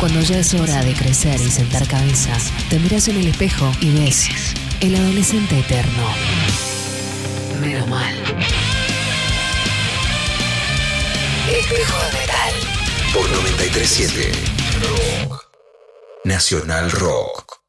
Cuando ya es hora de crecer y sentar cabeza, te miras en el espejo y ves el adolescente eterno. Menos mal. Espejo de metal. Por 937 Rock. Nacional Rock.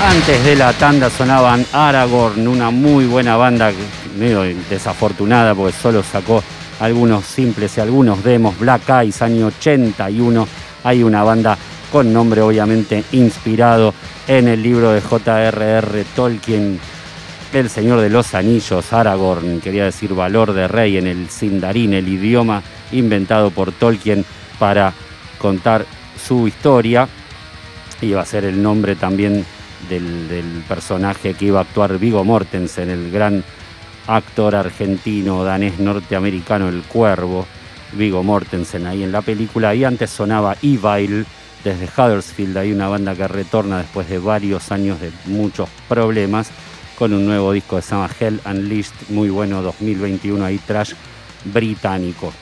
Antes de la tanda sonaban Aragorn, una muy buena banda, medio desafortunada porque solo sacó algunos simples y algunos demos. Black Eyes, año 81. Hay una banda con nombre obviamente inspirado en el libro de J.R.R. Tolkien, El Señor de los Anillos, Aragorn, quería decir valor de rey en el Sindarin, el idioma inventado por Tolkien para contar su historia. Iba a ser el nombre también del, personaje que iba a actuar Vigo Mortensen, el gran actor argentino, danés, norteamericano, El Cuervo, Vigo Mortensen ahí en la película. Y antes sonaba Evil desde Huddersfield, hay una banda que retorna después de varios años de muchos problemas con un nuevo disco se llama Hell Unleashed, muy bueno, 2021 ahí, trash británico.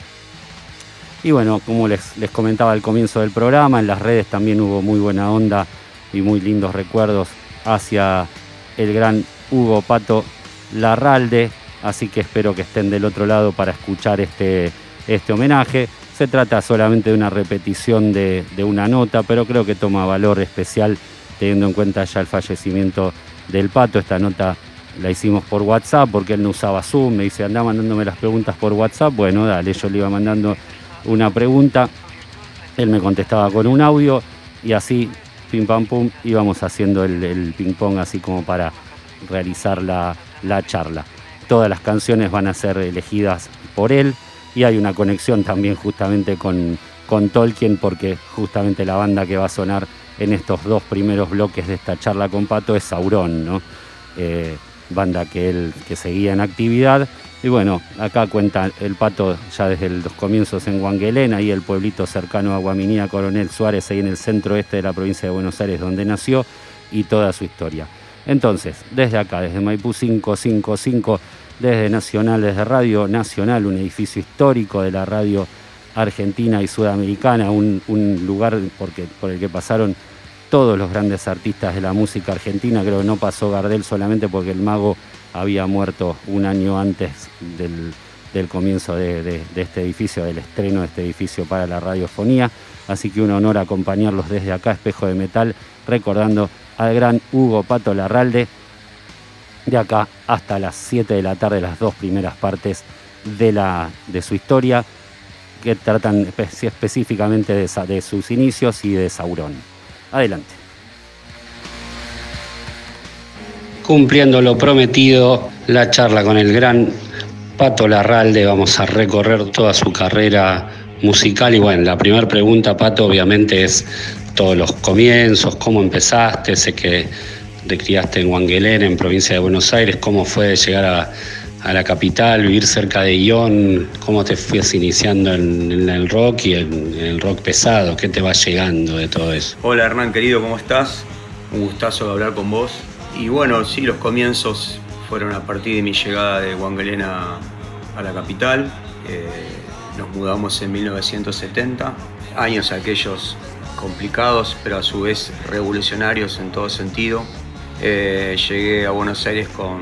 Y bueno, como les, les comentaba al comienzo del programa, en las redes también hubo muy buena onda y muy lindos recuerdos hacia el gran Hugo Pato Larralde, así que espero que estén del otro lado para escuchar este, este homenaje. Se trata solamente de una repetición de, una nota, pero creo que toma valor especial teniendo en cuenta ya el fallecimiento del Pato. Esta nota la hicimos por WhatsApp porque él no usaba Zoom, me dice, anda mandándome las preguntas por WhatsApp. Bueno, dale, yo le iba mandando una pregunta, él me contestaba con un audio y así pim pam pum, íbamos haciendo el, ping pong así como para realizar la, charla. Todas las canciones van a ser elegidas por él y hay una conexión también justamente con, Tolkien porque justamente la banda que va a sonar en estos dos primeros bloques de esta charla con Pato es Sauron, ¿no? Eh, banda que él que seguía en actividad y bueno, acá cuenta el pato ya desde los comienzos en Huanguelena, ahí el pueblito cercano a Guaminía, Coronel Suárez, ahí en el centro este de la provincia de Buenos Aires, donde nació, y toda su historia. Entonces, desde acá, desde Maipú 555, desde Nacional, desde Radio Nacional, un edificio histórico de la radio argentina y sudamericana, un, lugar porque, por el que pasaron todos los grandes artistas de la música argentina, creo que no pasó Gardel solamente porque el mago había muerto un año antes del, comienzo de, este edificio, del estreno de este edificio para la radiofonía. Así que un honor acompañarlos desde acá, Espejo de Metal, recordando al gran Hugo Pato Larralde, de acá hasta las 7 de la tarde, las dos primeras partes de, la, de su historia, que tratan específicamente de, de sus inicios y de Sauron. Adelante. cumpliendo lo prometido, la charla con el gran Pato Larralde. Vamos a recorrer toda su carrera musical. Y bueno, la primera pregunta, Pato, obviamente es todos los comienzos, cómo empezaste, sé que te criaste en Huanguelén, en provincia de Buenos Aires, cómo fue llegar a, la capital, vivir cerca de Ión, cómo te fuiste iniciando en, el rock y en, el rock pesado, qué te va llegando de todo eso. Hola Hernán, querido, ¿cómo estás? Un gustazo hablar con vos. Y bueno, sí, los comienzos fueron a partir de mi llegada de Huangelena a la capital. Eh, nos mudamos en 1970, años aquellos complicados, pero a su vez revolucionarios en todo sentido. Eh, llegué a Buenos Aires con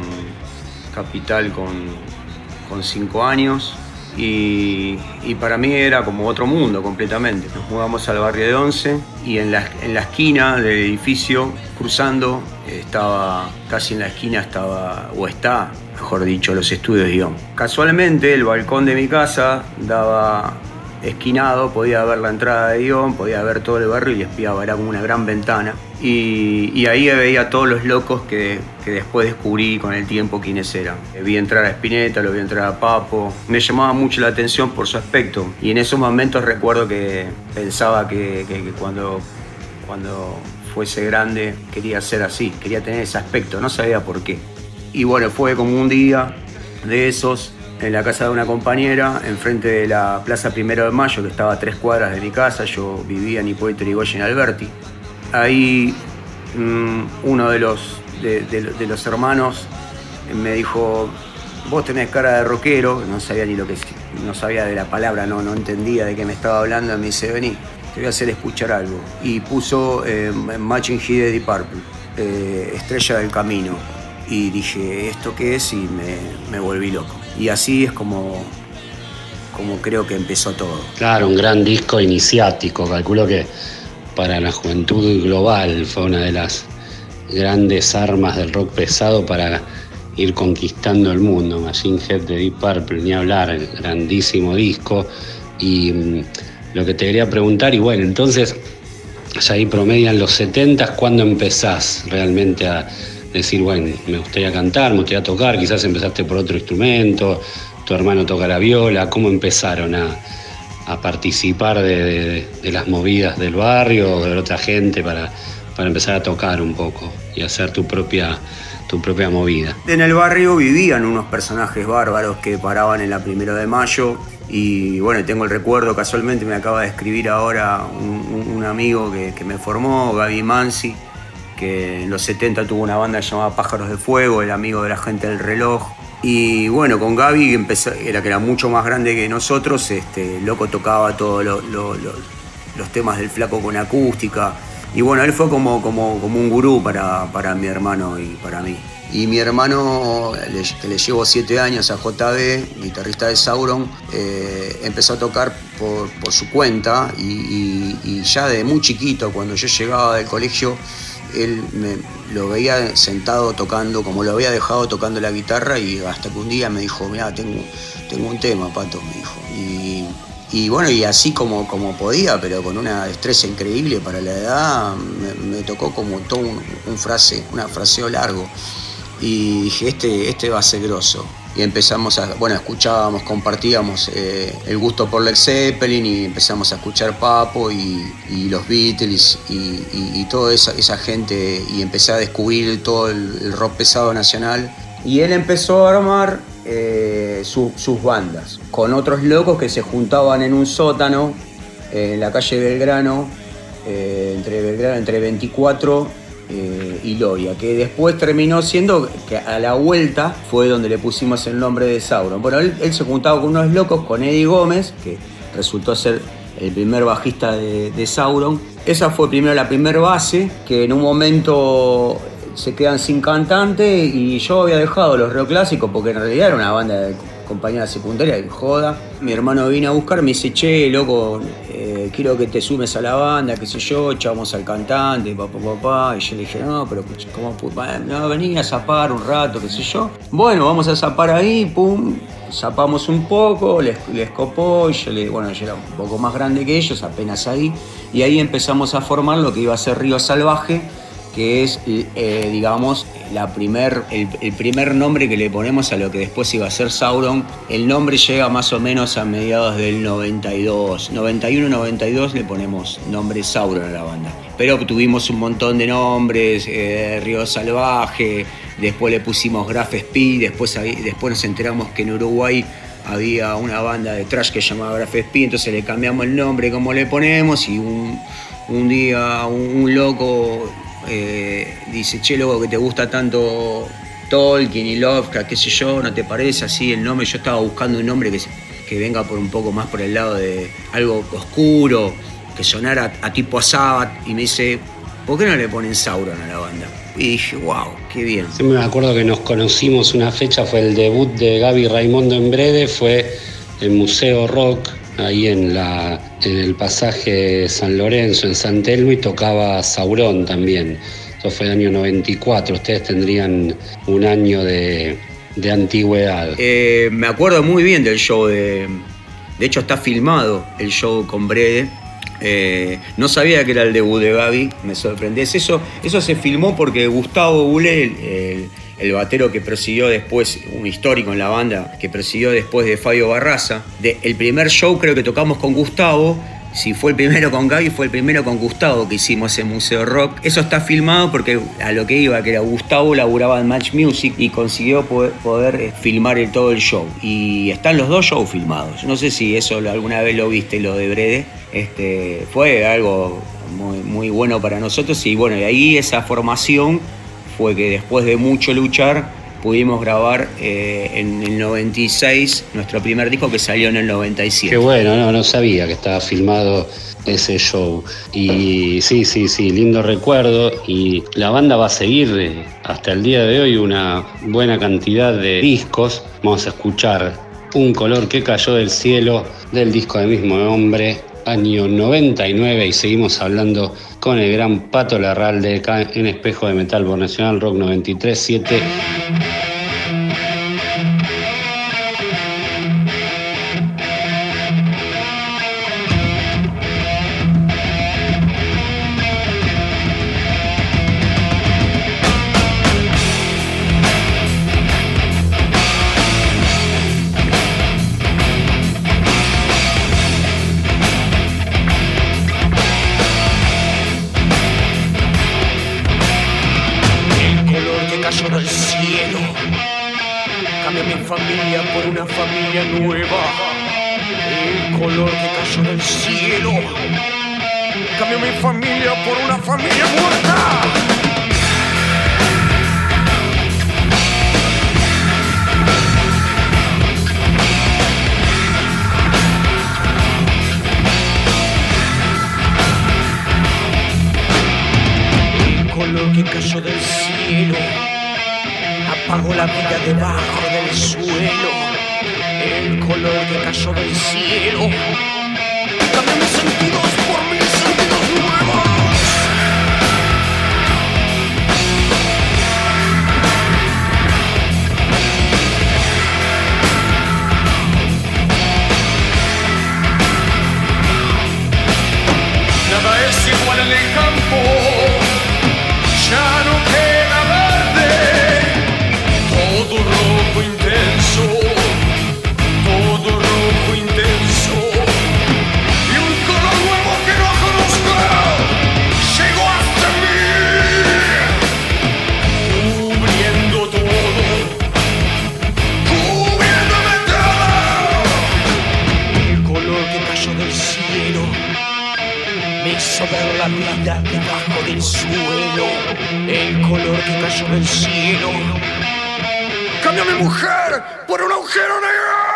capital con, con cinco años y, para mí era como otro mundo completamente. Nos mudamos al barrio de Once y en la, en la esquina del edificio, cruzando, estaba, casi en la esquina estaba, o está, mejor dicho, los estudios de. Casualmente el balcón de mi casa daba esquinado, podía ver la entrada de Ion, podía ver todo el barrio y espiaba, era como una gran ventana. Y, ahí veía todos los locos que, después descubrí con el tiempo quiénes eran. Vi entrar a Spinetta, lo vi entrar a Papo. Me llamaba mucho la atención por su aspecto. Y en esos momentos recuerdo que pensaba que, que cuando, cuando fuese grande quería ser así, quería tener ese aspecto, no sabía por qué. Y bueno, fue como un día de esos en la casa de una compañera, enfrente de la Plaza Primero de Mayo, que estaba a tres cuadras de mi casa. Yo vivía en Hipólito Yrigoyen Alberti. Ahí mm, uno de los, de, los hermanos me dijo, vos tenés cara de rockero, no sabía ni lo que no sabía de la palabra, no, entendía de qué me estaba hablando, me dice, vení, te voy a hacer escuchar algo. Y puso eh, Matching Heat de Deep Purple, eh, Estrella del Camino. Y dije, ¿esto qué es? Y me volví loco. Y así es como, como creo que empezó todo. Claro, un gran disco iniciático. Calculo que para la juventud global fue una de las grandes armas del rock pesado para ir conquistando el mundo. Machine Head de Deep Purple, ni hablar, grandísimo disco. Y mm, lo que te quería preguntar, y bueno, entonces, ya ahí promedian los 70, ¿cuándo empezás realmente a decir, bueno, me gustaría cantar, me gustaría tocar? Quizás empezaste por otro instrumento, tu hermano toca la viola, ¿cómo empezaron a, participar de, las movidas del barrio o de otra gente para, para empezar a tocar un poco y hacer tu propia tu propia movida. En el barrio vivían unos personajes bárbaros que paraban en la primero de mayo y bueno, tengo el recuerdo, casualmente me acaba de escribir ahora un, amigo que, me formó, Gaby Mansi, que en los 70 tuvo una banda llamada Pájaros de Fuego, el amigo de la gente del reloj. Y bueno, con Gaby, empezó, era que era mucho más grande que nosotros, este, loco tocaba todos los temas del flaco con acústica. Y bueno, él fue como, como, como un gurú para, para mi hermano y para mí. Y mi hermano, que le llevo siete años a JB, guitarrista de Sauron, eh, empezó a tocar por, su cuenta y, ya de muy chiquito, cuando yo llegaba del colegio, él me, lo veía sentado tocando, como lo había dejado tocando la guitarra y hasta que un día me dijo, mira, tengo, tengo un tema, Pato, me dijo. Y bueno, y así como, como podía, pero con una destreza increíble para la edad, me, tocó como todo un, frase, una fraseo largo. Y dije, este, este va a ser grosso. Y empezamos a, bueno, escuchábamos, compartíamos eh, el gusto por Led Zeppelin y empezamos a escuchar Papo y, los Beatles y, toda esa, gente y empecé a descubrir todo el rock pesado nacional. Y él empezó a armar eh, sus bandas, con otros locos que se juntaban en un sótano en la calle Belgrano, eh, entre Belgrano, entre 24 eh, y Loria, que después terminó siendo que a la vuelta fue donde le pusimos el nombre de Sauron. Bueno, él, se juntaba con unos locos, con Eddie Gómez, que resultó ser el primer bajista de, Sauron. Esa fue primero la primera base, que en un momento se quedan sin cantante y yo había dejado los clásicos porque en realidad era una banda de compañía secundaria de joda. Mi hermano vino a buscar, me dice, che, loco, quiero que te sumes a la banda, qué sé yo, echábamos al cantante, papá, papá. Y yo le dije, no, pero ¿cómo? No, vení a zapar un rato, qué sé yo. Bueno, vamos a zapar ahí, pum, zapamos un poco, les, les copó, y yo le, bueno, yo era un poco más grande que ellos, apenas ahí. Y ahí empezamos a formar lo que iba a ser Río Salvaje que es, eh, digamos, la primer, el, primer nombre que le ponemos a lo que después iba a ser Sauron. El nombre llega más o menos a mediados del 92. 91-92 le ponemos nombre Sauron a la banda. Pero tuvimos un montón de nombres, eh, Río Salvaje, después le pusimos Graf Speed, después, después nos enteramos que en Uruguay había una banda de trash que llamaba Graf Speed, entonces le cambiamos el nombre como le ponemos y un, día un loco eh, dice, che, loco, que te gusta tanto Tolkien y Lovecraft, qué sé yo, ¿no te parece así el nombre? Yo estaba buscando un nombre que, que venga por un poco más por el lado de algo oscuro, que sonara a tipo a Sabbath, y me dice, ¿por qué no le ponen Sauron a la banda? Y dije, wow, qué bien. Sí, me acuerdo que nos conocimos una fecha, fue el debut de Gaby Raimondo en Brede, fue el Museo Rock ahí en, la, en el pasaje San Lorenzo, en San y tocaba Saurón también. Eso fue el año 94. Ustedes tendrían un año de, antigüedad. Eh, me acuerdo muy bien del show de. De hecho, está filmado el show con Brede. Eh, no sabía que era el debut de Gaby, me sorprendió. Eso, eso se filmó porque Gustavo Bule, el el batero que prosiguió después, un histórico en la banda, que prosiguió después de Fabio Barraza. De, el primer show creo que tocamos con Gustavo, si fue el primero con Gaby, fue el primero con Gustavo que hicimos en Museo Rock. Eso está filmado porque a lo que iba, que era Gustavo laburaba en Match Music y consiguió poder, eh, filmar el, todo el show. Y están los dos shows filmados. No sé si eso alguna vez lo viste, lo de Brede. Este, fue algo muy, muy bueno para nosotros y bueno, y ahí esa formación fue que después de mucho luchar pudimos grabar eh, en el 96 nuestro primer disco que salió en el 97. Qué bueno, no, no sabía que estaba filmado ese show. Y sí, sí, sí, lindo recuerdo. Y la banda va a seguir eh, hasta el día de hoy una buena cantidad de discos. Vamos a escuchar Un color que cayó del cielo del disco del mismo nombre, año 99. Y seguimos hablando con el gran Pato Larralde en Espejo de Metal por Nacional Rock 93.7. familia por una familia nueva. El color que cayó del cielo cambia mi familia por una familia muerta. El color que cayó del cielo apagó la vida debajo del suelo. El color que cayó del cielo cambió mis sentidos por mis sentidos nuevos. Nada es igual en el campo, suelo. El color que cayó del cielo. Cambia mi mujer por un agujero negro.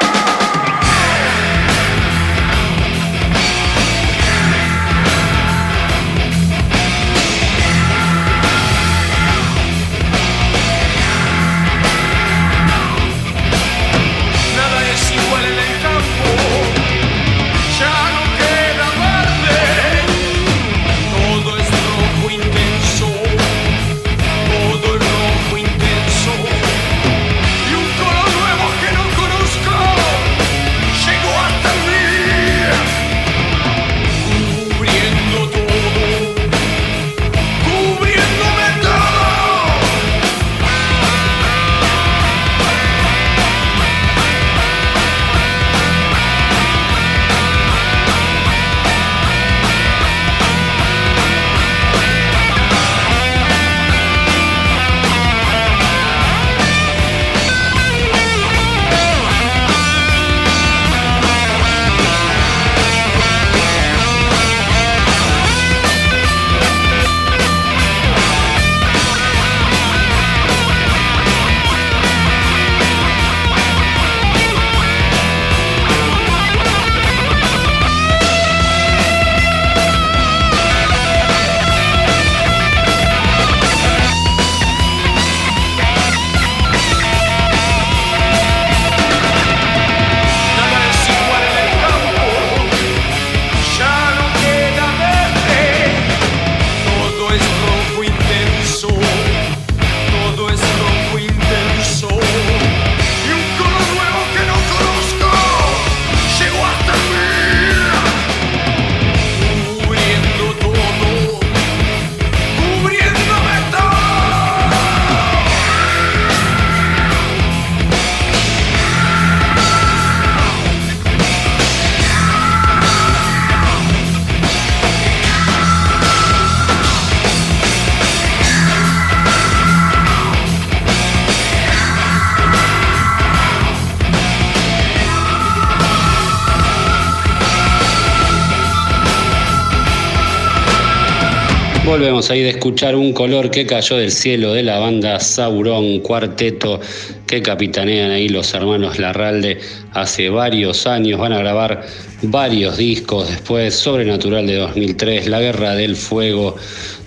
Volvemos ahí de escuchar un color que cayó del cielo de la banda Sauron, cuarteto que capitanean ahí los hermanos Larralde hace varios años. Van a grabar varios discos después, Sobrenatural de 2003, La Guerra del Fuego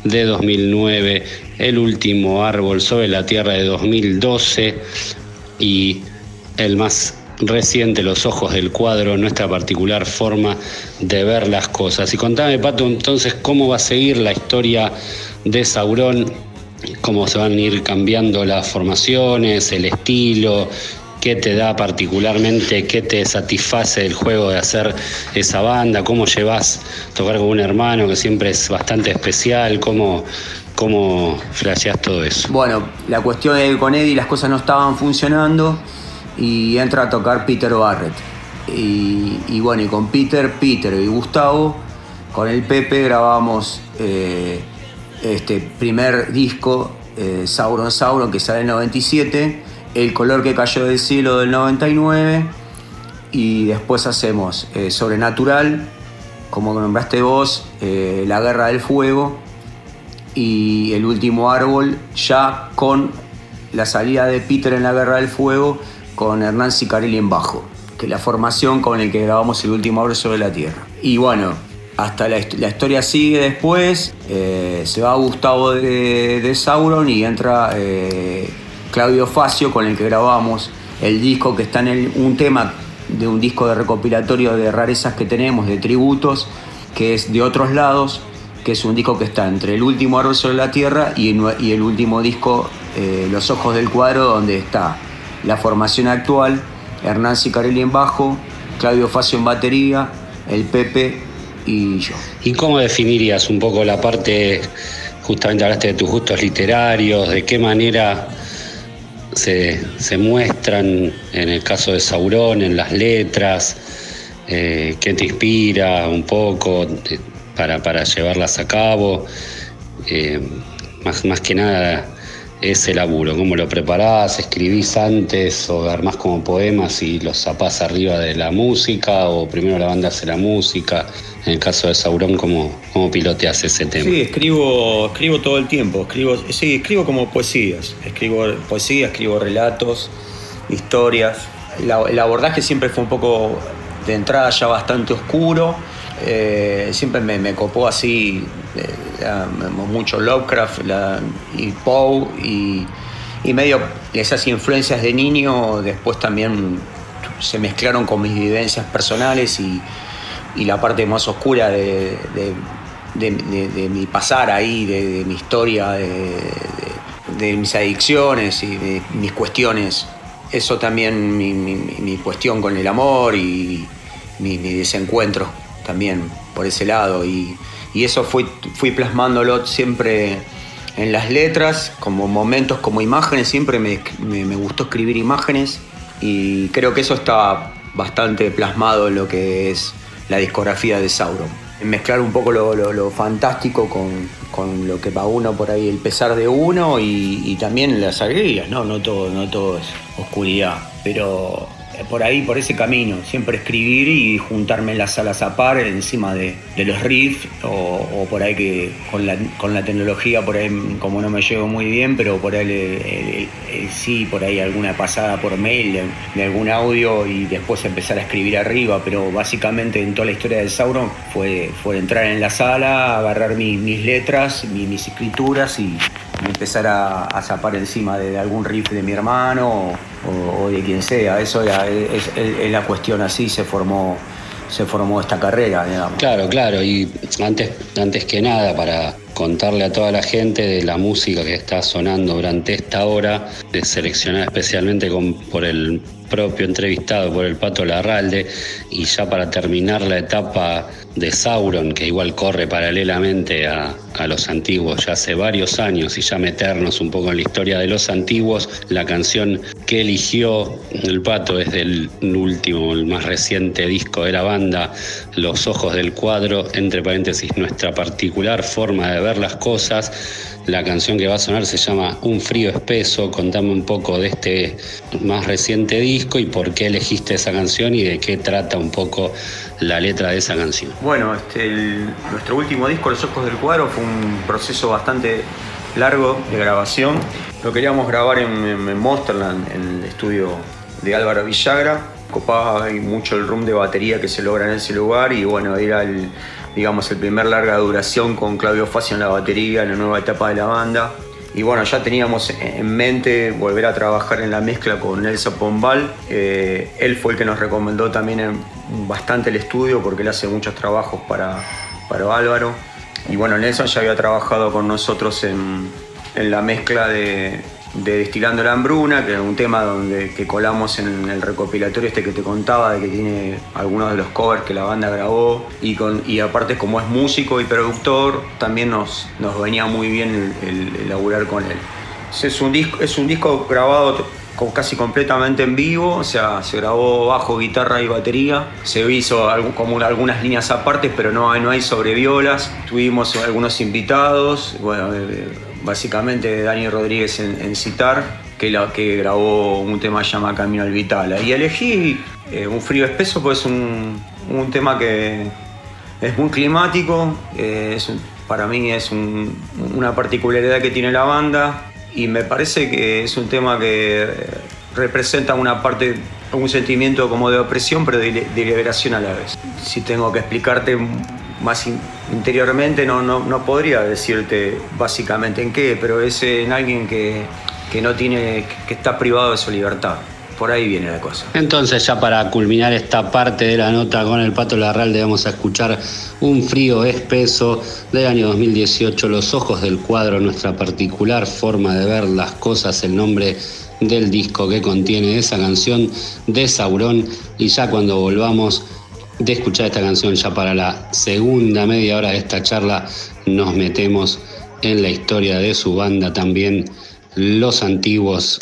de 2009, El último árbol sobre la tierra de 2012 y el más reciente Los ojos del cuadro, nuestra particular forma de ver las cosas. Y contame, Pato, entonces, cómo va a seguir la historia de Sauron, cómo se van a ir cambiando las formaciones, el estilo, qué te da particularmente, qué te satisface el juego de hacer esa banda, cómo llevas tocar con un hermano que siempre es bastante especial, cómo, cómo todo eso. Bueno, la cuestión es que con Eddie las cosas no estaban funcionando y entra a tocar Peter Barrett. Y, bueno, y con Peter, Peter y Gustavo, con el Pepe grabamos eh, este primer disco, eh, Sauron Sauron, que sale en el 97, El color que cayó del cielo del 99, y después hacemos eh, Sobrenatural, como nombraste vos, La Guerra del Fuego, y El último árbol, ya con la salida de Peter en La Guerra del Fuego con Hernán Sicarelli en bajo, que es la formación con la que grabamos el último abrazo sobre la Tierra. Y bueno, hasta la, historia sigue después, eh, se va Gustavo de, Sauron y entra eh, Claudio Facio con el que grabamos el disco que está en un tema de un disco de recopilatorio de rarezas que tenemos, de tributos, que es de otros lados, que es un disco que está entre el último árbol sobre la tierra y, el último disco, eh, Los ojos del cuadro, donde está la formación actual, Hernán Sicarelli en bajo, Claudio Facio en batería, el Pepe y yo. ¿Y cómo definirías un poco la parte, justamente hablaste de tus gustos literarios, de qué manera se, muestran en el caso de Saurón, en las letras, eh, qué te inspira un poco para, para, llevarlas a cabo? Eh, más, más que nada ese laburo? ¿Cómo lo preparás? ¿Escribís antes o armás como poemas y los zapás arriba de la música? ¿O primero la banda hace la música? En el caso de Sauron, ¿cómo, cómo piloteas ese tema? Sí, escribo, escribo todo el tiempo. Escribo, sí, escribo como poesías. Escribo poesías, escribo relatos, historias. el abordaje siempre fue un poco de entrada ya bastante oscuro. Eh, siempre me, copó así mucho Lovecraft y Poe y, medio esas influencias de niño después también se mezclaron con mis vivencias personales y, la parte más oscura de, mi pasar ahí, de, mi historia, de, mis adicciones y de mis cuestiones. Eso también mi, cuestión con el amor y mi, mi desencuentro también por ese lado. Y, y eso fui, fui plasmándolo siempre en las letras, como momentos, como imágenes, siempre me, gustó escribir imágenes y creo que eso está bastante plasmado en lo que es la discografía de Sauron. Mezclar un poco lo, fantástico con, lo que va uno por ahí, el pesar de uno y, y, también las alegrías, ¿no? No todo, no todo es oscuridad, pero por ahí, por ese camino, siempre escribir y juntarme en las salas a par encima de, los riffs o, por ahí que con la, tecnología, por ahí como no me llevo muy bien, pero por ahí sí, por ahí alguna pasada por mail de, algún audio y después empezar a escribir arriba, pero básicamente en toda la historia de Sauron fue, fue entrar en la sala, agarrar mis letras, mis escrituras y empezar a, zapar encima de, algún riff de mi hermano o, de quien sea. Eso es, la cuestión así, se formó, se formó esta carrera, digamos. Claro, claro, y antes, antes que nada, para contarle a toda la gente de la música que está sonando durante esta hora, de seleccionar especialmente por el propio entrevistado por el Pato Larralde y ya para terminar la etapa de Sauron, que igual corre paralelamente a, a, los antiguos ya hace varios años y ya meternos un poco en la historia de los antiguos, la canción que eligió el Pato es del último, el más reciente disco de la banda, Los Ojos del Cuadro, entre paréntesis, nuestra particular forma de ver las cosas. La canción que va a sonar se llama Un frío espeso. Contame un poco de este más reciente disco y por qué elegiste esa canción y de qué trata un poco la letra de esa canción. Bueno, este, nuestro último disco, Los Ojos del Cuadro, fue un proceso bastante largo de grabación. Lo queríamos grabar en, en Monsterland, en el estudio de Álvaro Villagra. Copaba mucho el room de batería que se logra en ese lugar y bueno, era el, digamos, el primer larga duración con Claudio Facio en la batería, en la nueva etapa de la banda. Y bueno, ya teníamos en mente volver a trabajar en la mezcla con Nelson Pombal. Eh, él fue el que nos recomendó también bastante el estudio porque él hace muchos trabajos para, para Álvaro. Y bueno, Nelson ya había trabajado con nosotros en, en la mezcla de, de Destilando la Hambruna, que es un tema donde, que colamos en el recopilatorio este que te contaba, de que tiene algunos de los covers que la banda grabó, y, con, y aparte como es músico y productor, también nos, nos venía muy bien el, laburar con él. Es un, disco, es un disco grabado casi completamente en vivo, o sea, se grabó bajo, guitarra y batería, se hizo como algunas líneas aparte, pero no no hay sobre violas, tuvimos algunos invitados, bueno, eh, básicamente Dani Rodríguez en, Citar, que, la, que grabó un tema llamado Camino al Vitala. Y elegí eh, Un frío espeso, pues un, un tema que es muy climático, eh, es para mí es una particularidad que tiene la banda y me parece que es un tema que representa una parte, un sentimiento como de opresión, pero de liberación a la vez. Si tengo que explicarte más interiormente no, no, no, podría decirte básicamente en qué, pero es en alguien que, que no tiene, que está privado de su libertad. Por ahí viene la cosa. Entonces, ya para culminar esta parte de la nota con el Pato Larralde, vamos a escuchar Un frío espeso del año 2018, Los ojos del cuadro, nuestra particular forma de ver las cosas, el nombre del disco que contiene esa canción de Saurón. Y ya cuando volvamos, de escuchar esta canción ya para la segunda media hora de esta charla nos metemos en la historia de su banda también, Los Antiguos.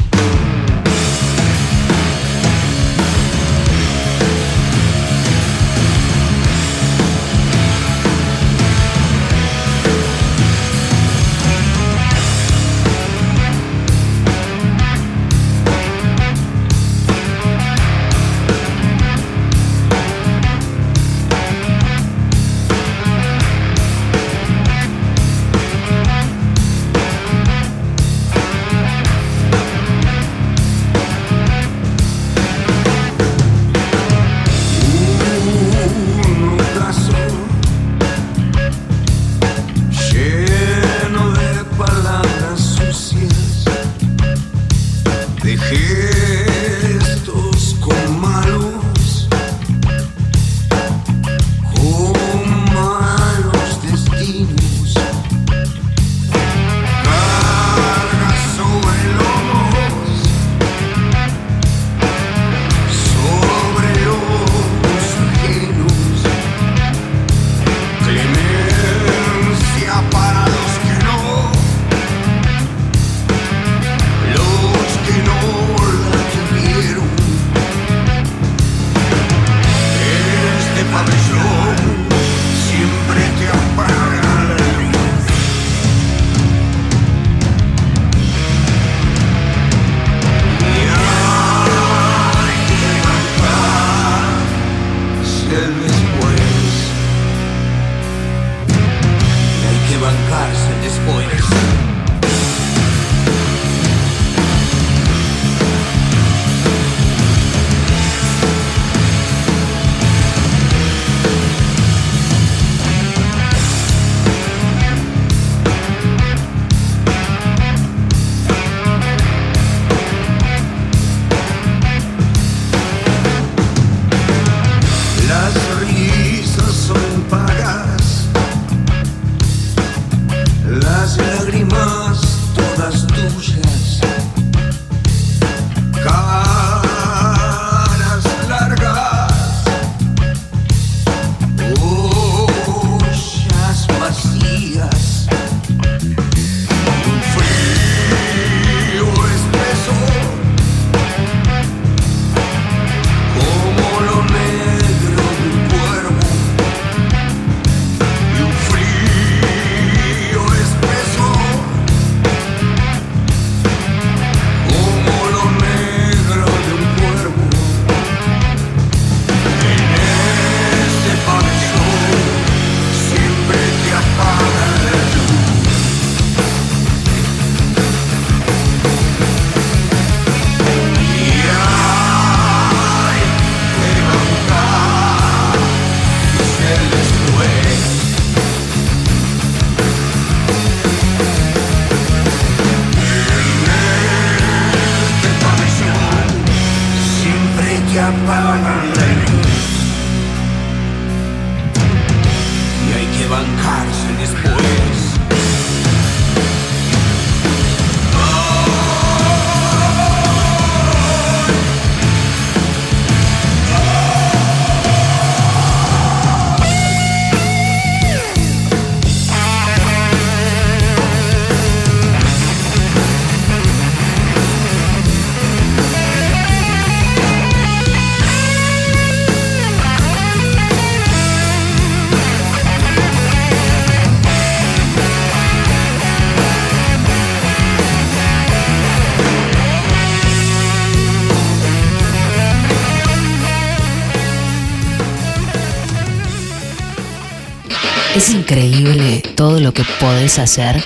Todo lo que podés hacer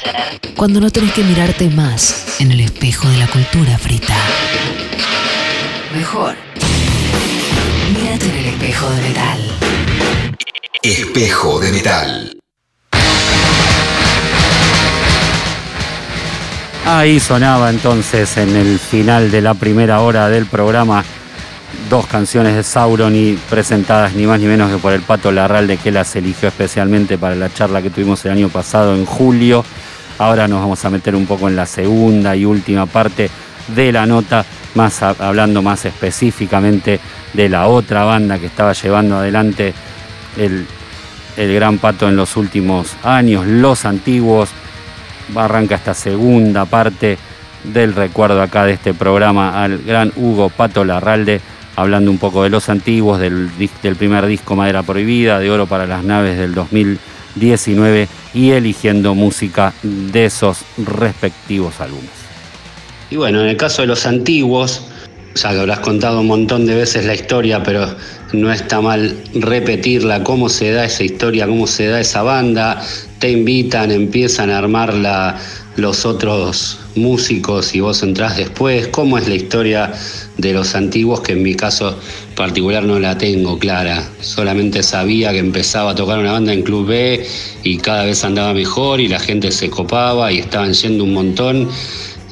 cuando no tenés que mirarte más en el espejo de la cultura frita. Mejor. Mírate en el espejo de metal. Espejo de metal. Ahí sonaba entonces en el final de la primera hora del programa dos canciones de Sauron y presentadas ni más ni menos que por el Pato Larralde que las eligió especialmente para la charla que tuvimos el año pasado en julio. Ahora nos vamos a meter un poco en la segunda y última parte de la nota, más hablando más específicamente de la otra banda que estaba llevando adelante el, el Gran Pato en los últimos años, Los Antiguos. Arranca esta segunda parte del recuerdo acá de este programa al gran Hugo Pato Larralde, hablando un poco de los antiguos, del, primer disco Madera Prohibida, de Oro para las Naves del 2019 y eligiendo música de esos respectivos álbumes. Y bueno, en el caso de los antiguos, ya que habrás contado un montón de veces la historia, pero no está mal repetirla, cómo se da esa historia, cómo se da esa banda, te invitan, empiezan a armarla los otros músicos y vos entrás después, cómo es la historia de los antiguos, que en mi caso particular no la tengo clara, solamente sabía que empezaba a tocar una banda en Club B y cada vez andaba mejor y la gente se copaba y estaban yendo un montón.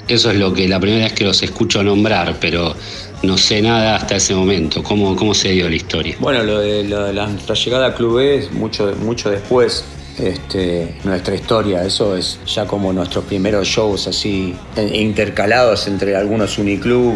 Eso es lo que la primera vez que los escucho nombrar, pero no sé nada hasta ese momento. ¿Cómo, cómo se dio la historia? Bueno, lo de, lo de la, llegada a Club E es mucho, mucho después. Este, nuestra historia, eso es ya como nuestros primeros shows así intercalados entre algunos uniclub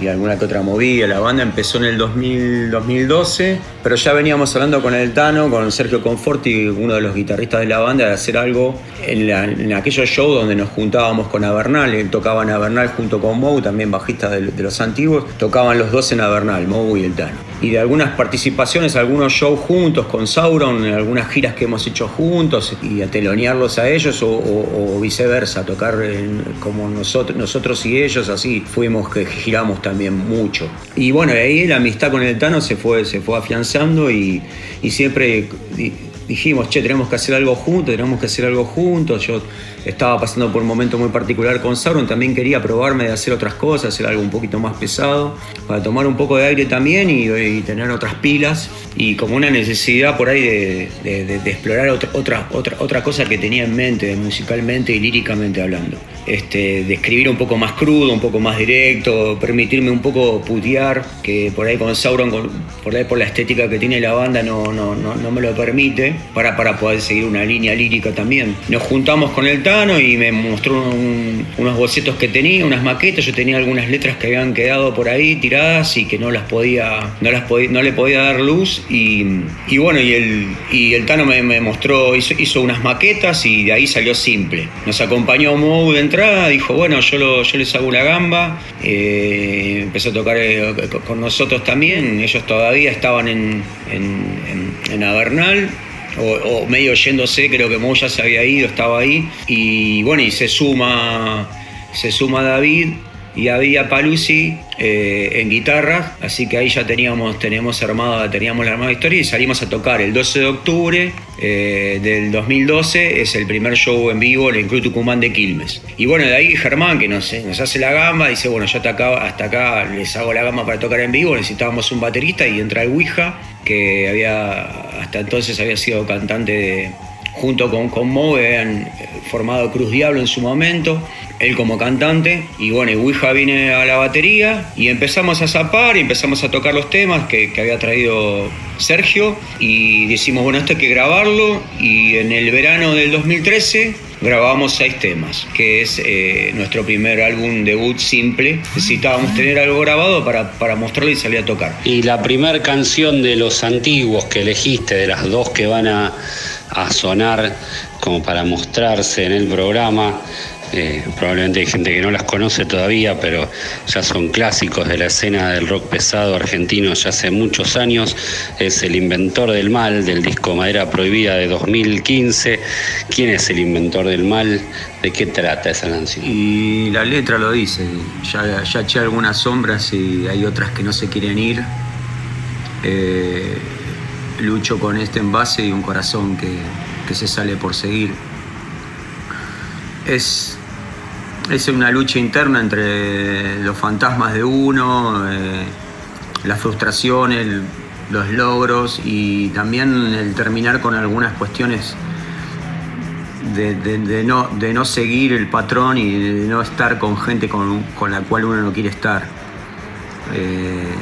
y, alguna que otra movida. La banda empezó en el 2000, 2012, pero ya veníamos hablando con el Tano, con Sergio Conforti, uno de los guitarristas de la banda, de hacer algo en, la- aquellos shows donde nos juntábamos con Avernal, él tocaba en Avernal junto con Mou, también bajista de, de los antiguos, tocaban los dos en Avernal, Mou y el Tano. Y de algunas participaciones, algunos shows juntos con Sauron, en algunas giras que hemos hecho juntos y a telonearlos a ellos o, viceversa, tocar en- como nosotros, nosotros y ellos, así fuimos que giramos también mucho. Y bueno, ahí la amistad con el Tano se fue, se fue afianzando y, y siempre di- dijimos, che, tenemos que hacer algo juntos, tenemos que hacer algo juntos. Yo estaba pasando por un momento muy particular con Sauron, también quería probarme de hacer otras cosas, hacer algo un poquito más pesado, para tomar un poco de aire también y, y tener otras pilas. Y como una necesidad por ahí de, explorar otra, otra, otra, otra cosa que tenía en mente, musicalmente y líricamente hablando. Este, de escribir un poco más crudo, un poco más directo, permitirme un poco putear, que por ahí con Sauron, con- por ahí por la estética que tiene la banda, no, no, no, no me lo permite, para, para poder seguir una línea lírica también. Nos juntamos con el Tano y me mostró un- unos bocetos que tenía, unas maquetas, yo tenía algunas letras que habían quedado por ahí tiradas y que no las podía, no las podía, no le podía dar luz y, y bueno, y el, y el Tano me, me mostró, hizo, hizo unas maquetas y de ahí salió simple. Nos acompañó Mou de dijo, bueno, yo, yo les hago una gamba, eh, empezó a tocar eh, con- nosotros también, ellos todavía estaban en, en, en- Avernal, o, o medio yéndose, creo que Mo ya se había ido, estaba ahí. Y bueno, y se suma, se suma David y había Paluzzi eh, en guitarra, así que ahí ya teníamos, teníamos armada, teníamos la armada historia y salimos a tocar el 12 de octubre eh, del 2012, es el primer show en vivo en el Club Tucumán de Quilmes. Y bueno, de ahí Germán, que nos, nos hace la gamba, dice, bueno, yo hasta acá, hasta acá les hago la gamba para tocar en vivo, necesitábamos un baterista y entra el Ouija, que había hasta entonces había sido cantante de junto con, con habían formado Cruz Diablo en su momento, él como cantante, y bueno, y Ouija viene a la batería y empezamos a zapar y empezamos a tocar los temas que, que había traído Sergio y decimos, bueno, esto hay que grabarlo y en el verano del 2013 grabamos seis temas, que es eh, nuestro primer álbum debut simple. Necesitábamos tener algo grabado para, para mostrarlo y salir a tocar. Y la primera canción de los antiguos que elegiste, de las dos que van a, a sonar como para mostrarse en el programa, eh, probablemente hay gente que no las conoce todavía, pero ya son clásicos de la escena del rock pesado argentino ya hace muchos años. Es El Inventor del Mal, del disco Madera Prohibida de 2015. ¿Quién es el Inventor del Mal? ¿De qué trata esa canción? Y la letra lo dice, ya, ya eché algunas sombras y hay otras que no se quieren ir. Eh, lucho con este envase y un corazón que, que se sale por seguir. Es, es una lucha interna entre los fantasmas de uno, eh, la frustración, el- los logros y también el terminar con algunas cuestiones de, no, de no seguir el patrón y de no estar con gente con, con la cual uno no quiere estar. Eh,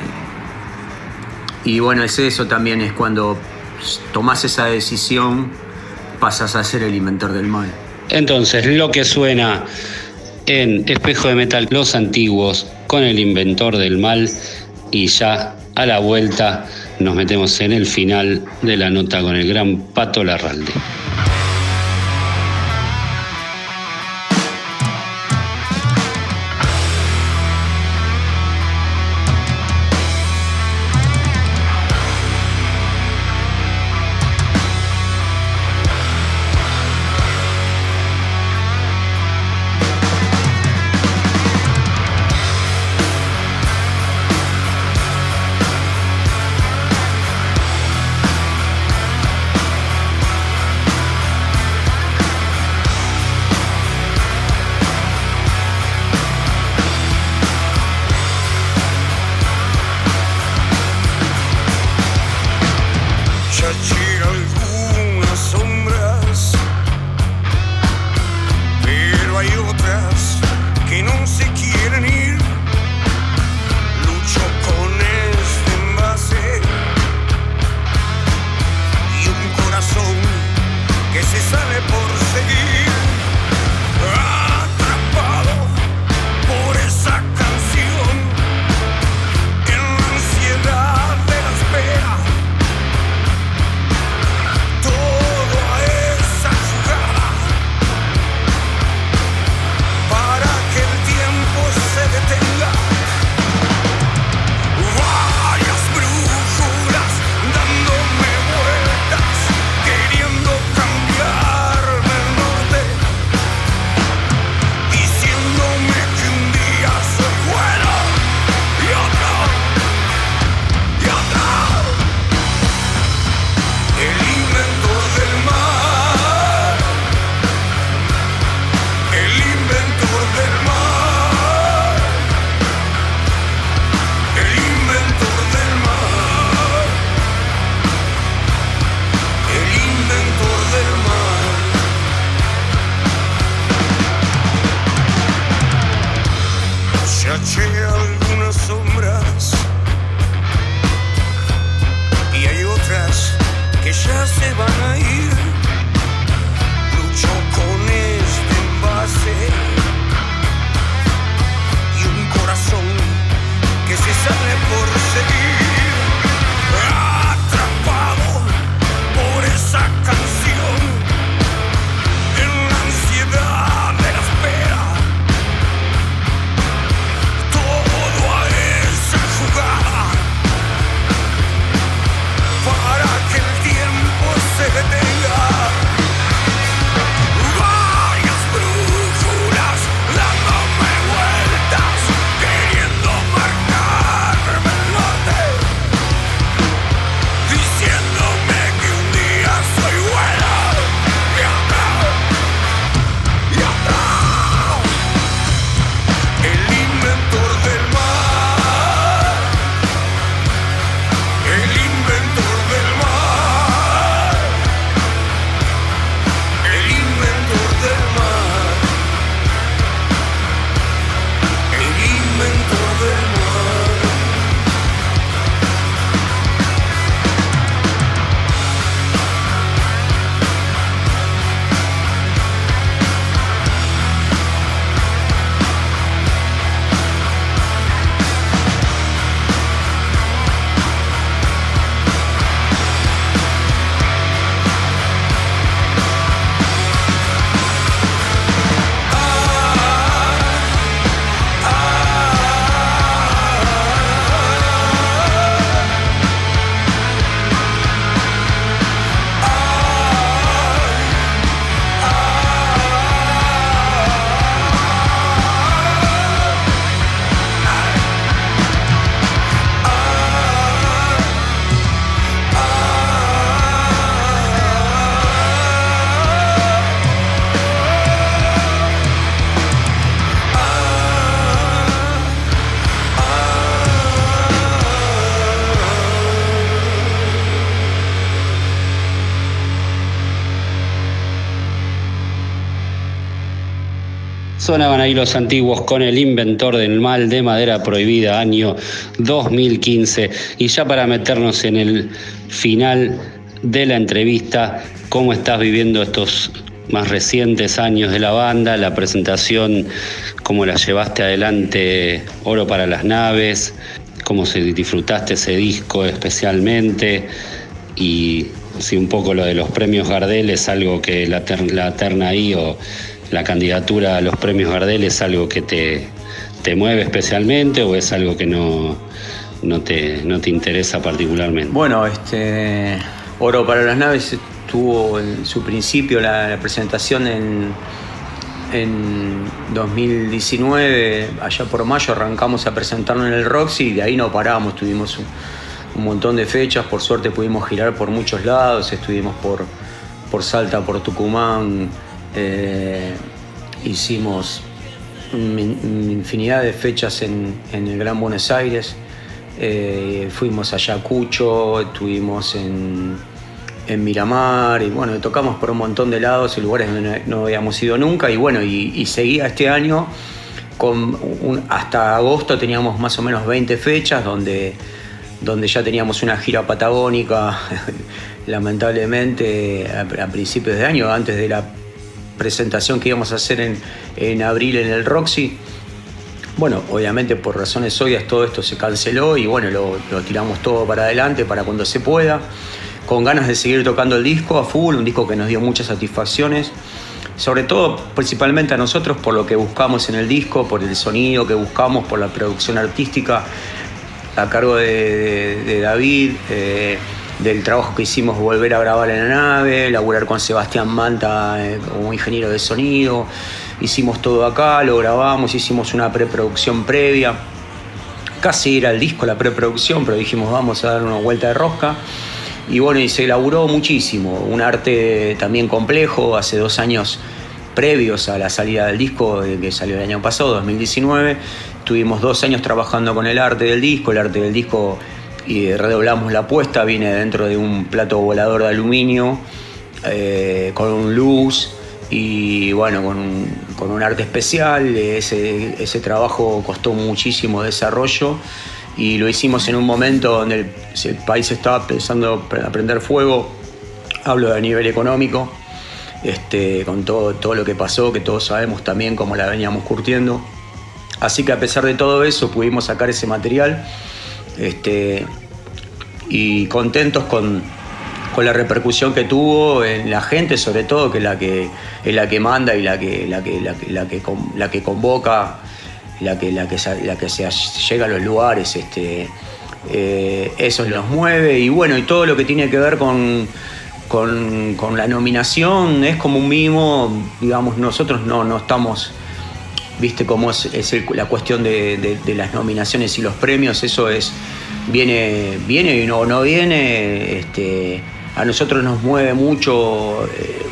y bueno, es eso también, es cuando tomas esa decisión, pasas a ser el inventor del mal. Entonces, lo que suena en Espejo de Metal, los antiguos, con el inventor del mal, y ya a la vuelta nos metemos en el final de la nota con el gran Pato Larralde. Ya eché ahí los antiguos con el inventor del mal de madera prohibida, año 2015. Y ya para meternos en el final de la entrevista, ¿cómo estás viviendo estos más recientes años de la banda? La presentación, ¿cómo la llevaste adelante? Oro para las naves, ¿cómo se disfrutaste ese disco especialmente? Y si un poco lo de los premios Gardel es algo que la, la terna ahí o la candidatura a los premios Gardel es algo que te, te mueve especialmente o es algo que no, no, te, no te interesa particularmente? Bueno, este Oro para las Naves tuvo en su principio la, presentación en, en 2019, allá por mayo arrancamos a presentarlo en el Roxy y de ahí no paramos, tuvimos un, montón de fechas, por suerte pudimos girar por muchos lados, estuvimos por, por Salta, por Tucumán, eh, hicimos infinidad de fechas en, el Gran Buenos Aires. Eh, fuimos a Ayacucho, estuvimos en, Miramar y bueno, tocamos por un montón de lados y lugares donde no habíamos ido nunca y bueno, y, seguía este año con hasta agosto teníamos más o menos 20 fechas donde, donde ya teníamos una gira patagónica, lamentablemente a principios de año, antes de la presentación que íbamos a hacer en, abril en el Roxy. Bueno, obviamente por razones obvias todo esto se canceló y bueno, lo, tiramos todo para adelante para cuando se pueda, con ganas de seguir tocando el disco a full, un disco que nos dio muchas satisfacciones, sobre todo principalmente a nosotros por lo que buscamos en el disco, por el sonido que buscamos, por la producción artística a cargo de, David. Eh, del trabajo que hicimos volver a grabar en la nave, laburar con Sebastián Manta eh, como ingeniero de sonido. Hicimos todo acá, lo grabamos, hicimos una preproducción previa. Casi era el disco la preproducción, pero dijimos vamos a dar una vuelta de rosca. Y bueno, y se elaboró muchísimo. Un arte también complejo, hace dos años previos a la salida del disco, eh, que salió el año pasado, 2019. Tuvimos dos años trabajando con el arte del disco. El arte del disco y redoblamos la apuesta, viene dentro de un plato volador de aluminio eh, con luz y bueno, con un, arte especial. Ese, ese, trabajo costó muchísimo desarrollo y lo hicimos en un momento donde el, país estaba empezando a prender fuego. Hablo de nivel económico, este, con todo, todo lo que pasó, que todos sabemos también cómo la veníamos curtiendo. Así que a pesar de todo eso pudimos sacar ese material este, y contentos con, la repercusión que tuvo en la gente, sobre todo, que es la que, es la que manda y la que, la que, la que, la que, la que convoca, la que, la que, la que se llega a los lugares. Este, eh, eso nos mueve y bueno, y todo lo que tiene que ver con, con, la nominación es como un mimo, digamos, nosotros no, no estamos viste cómo es, la cuestión de, las nominaciones y los premios, eso es, viene, viene y no, no viene, este, a nosotros nos mueve mucho, eh,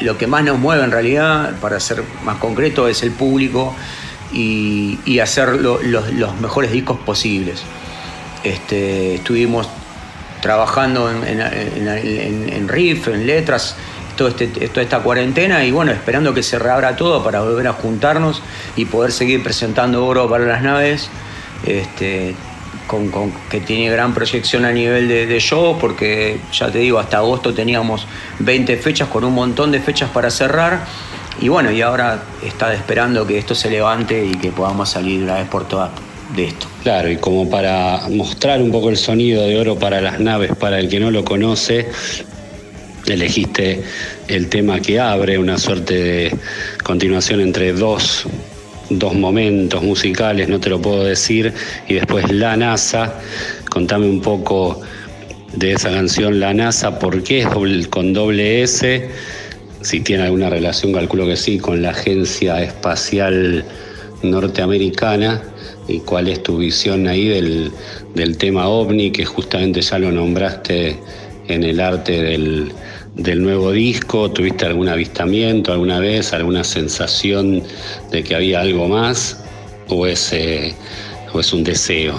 lo que más nos mueve en realidad, para ser más concreto, es el público y, hacer los, mejores discos posibles. Este, estuvimos trabajando en, en riff, en letras, este, toda esta cuarentena y bueno, esperando que se reabra todo para volver a juntarnos y poder seguir presentando oro para las naves, este, que tiene gran proyección a nivel de, de show, porque ya te digo, hasta agosto teníamos 20 fechas con un montón de fechas para cerrar. Y bueno, y ahora está esperando que esto se levante y que podamos salir una vez por todas de esto. Claro, y como para mostrar un poco el sonido de oro para las naves, para el que no lo conoce, elegiste el tema que abre, una suerte de continuación entre dos, momentos musicales, no te lo puedo decir, y después La NASA. Contame un poco de esa canción La NASA, por qué es con doble S, si tiene alguna relación, calculo que sí, con la Agencia Espacial Norteamericana y cuál es tu visión ahí del, del tema ovni, que justamente ya lo nombraste en el arte del, del nuevo disco? ¿Tuviste algún avistamiento alguna vez, alguna sensación de que había algo más? ¿O es, eh, es un deseo?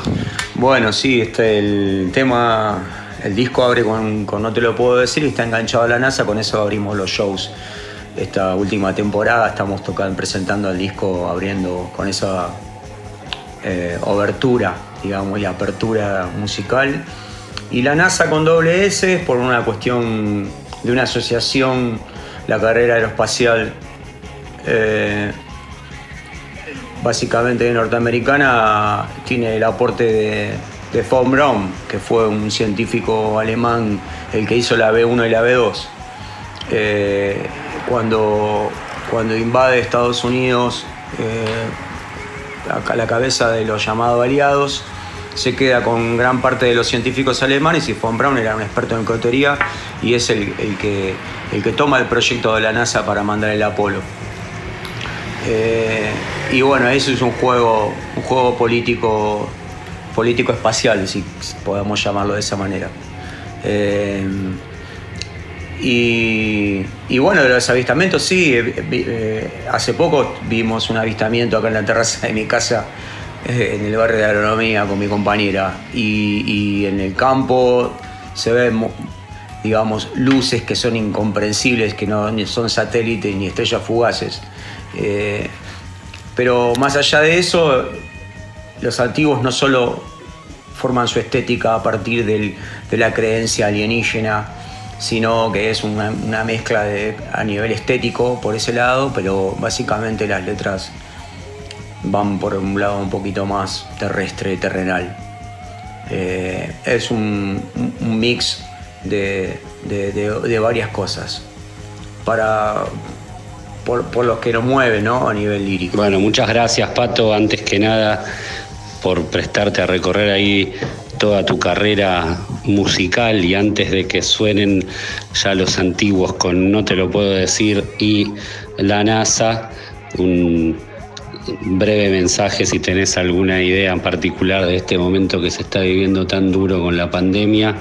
Bueno, sí, este, el tema, el disco abre con, No Te Lo Puedo Decir y está enganchado a la NASA, con eso abrimos los shows. esta última temporada estamos tocando, presentando el disco, abriendo con esa eh, obertura, digamos, y apertura musical. Y la NASA con doble S por una cuestión de una asociación, la carrera aeroespacial eh, básicamente norteamericana, tiene el aporte de, von Braun, que fue un científico alemán el que hizo la B1 y la B2. Eh, cuando, cuando invade Estados Unidos eh, la cabeza de los llamados aliados, se queda con gran parte de los científicos alemanes y von Braun era un experto en cotería y es el, que, el que toma el proyecto de la NASA para mandar el Apolo. Eh, y bueno, eso es un juego, un juego político, político espacial, si podemos llamarlo de esa manera. Eh, y, bueno, de los avistamientos, sí, eh, hace poco vimos un avistamiento acá en la terraza de mi casa en el barrio de agronomía con mi compañera y, en el campo se ven, digamos, luces que son incomprensibles, que no son satélites ni estrellas fugaces. Eh, pero más allá de eso, los antiguos no solo forman su estética a partir de la creencia alienígena, sino que es una, mezcla a nivel estético por ese lado, pero básicamente las letras van por un lado un poquito más terrestre, terrenal. Eh, es un, mix de, varias cosas para, por, por los que nos mueve ¿no? a nivel lírico. Bueno, muchas gracias Pato, antes que nada por prestarte a recorrer ahí toda tu carrera musical y antes de que suenen ya los antiguos con No te lo puedo decir y la NASA, un breve mensaje si tenés alguna idea en particular de este momento que se está viviendo tan duro con la pandemia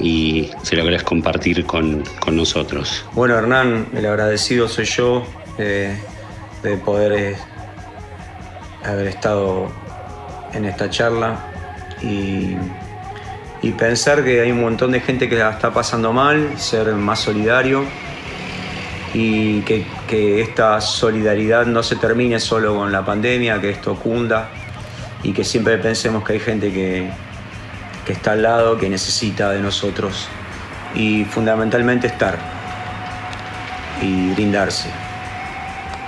y si lo querés compartir con, nosotros. Bueno, Hernán, el agradecido soy yo eh, de poder eh, haber estado en esta charla y, y, pensar que hay un montón de gente que la está pasando mal, ser más solidario y que, esta solidaridad no se termine solo con la pandemia, que esto cunda y que siempre pensemos que hay gente que, que está al lado, que necesita de nosotros y fundamentalmente estar y brindarse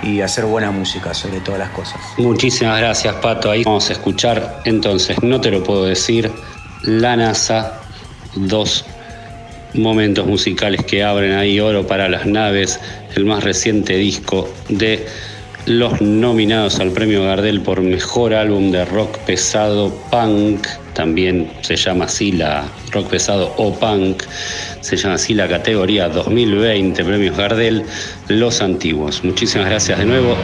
y hacer buena música sobre todas las cosas. Muchísimas gracias Pato, ahí vamos a escuchar entonces, no te lo puedo decir, La NASA, dos momentos musicales que abren ahí oro para las naves, el más reciente disco de los nominados al premio Gardel por mejor álbum de rock pesado punk, también se llama así la rock pesado o punk, se llama así la categoría 2020 premios Gardel, los antiguos. Muchísimas gracias de nuevo.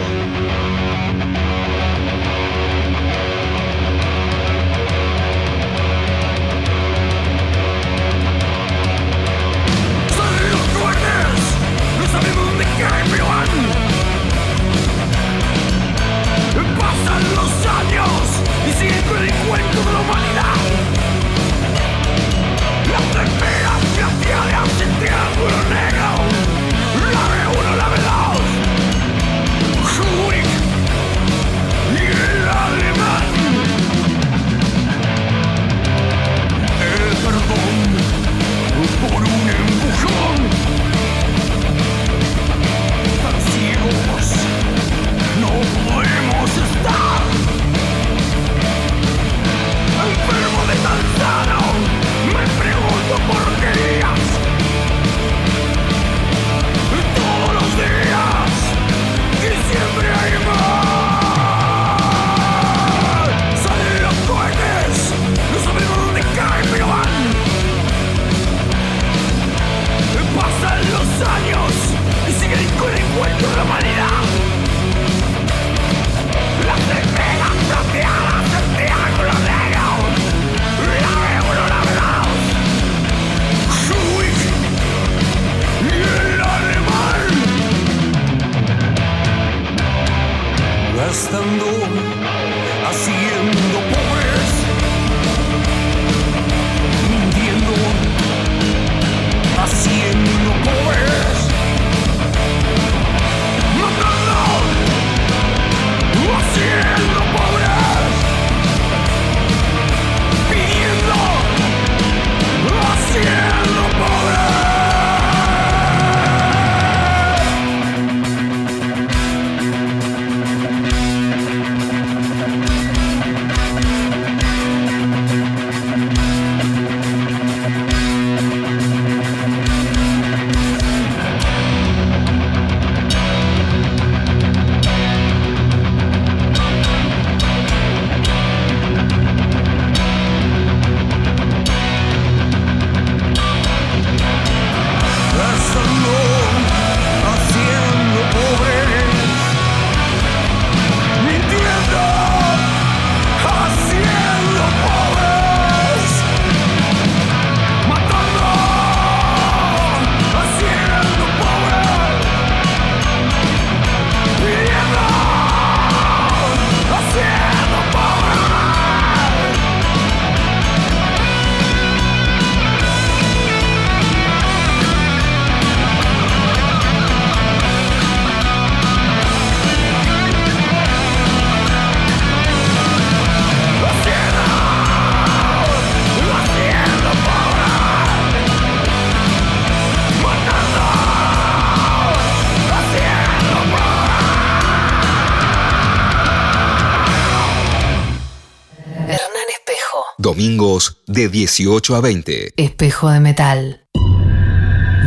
De 18 a 20. Espejo de metal.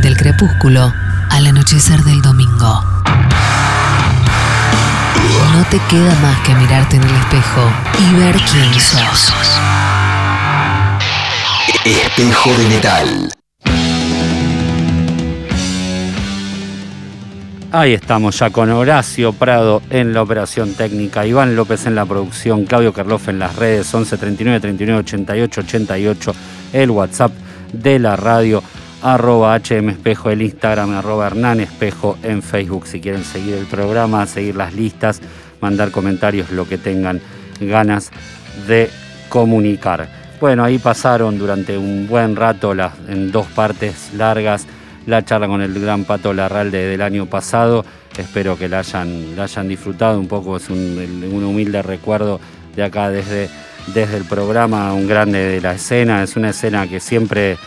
Del crepúsculo al anochecer del domingo. No te queda más que mirarte en el espejo y ver quién sos. Espejo de metal. Ahí estamos ya con Horacio Prado en la operación técnica, Iván López en la producción, Claudio Carloff en las redes, 11 39 39 88 88, el WhatsApp de la radio, arroba HM Espejo, el Instagram, arroba Hernán Espejo en Facebook, si quieren seguir el programa, seguir las listas, mandar comentarios, lo que tengan ganas de comunicar. Bueno, ahí pasaron durante un buen rato las, en dos partes largas la charla con el gran Pato Larralde del año pasado. Espero que la hayan, disfrutado un poco, es un, un, humilde recuerdo de acá desde, desde el programa, un grande de la escena. Es una escena que siempre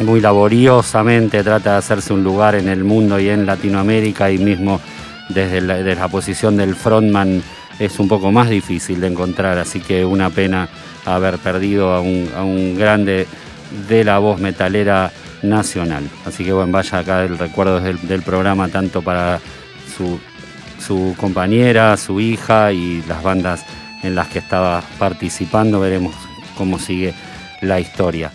muy laboriosamente trata de hacerse un lugar en el mundo y en Latinoamérica y mismo desde la, desde la posición del frontman es un poco más difícil de encontrar, así que una pena haber perdido a un, a un grande de la voz metalera nacional. Así que bueno, vaya acá el recuerdo del, programa tanto para su, compañera, su hija y las bandas en las que estaba participando. Veremos cómo sigue la historia.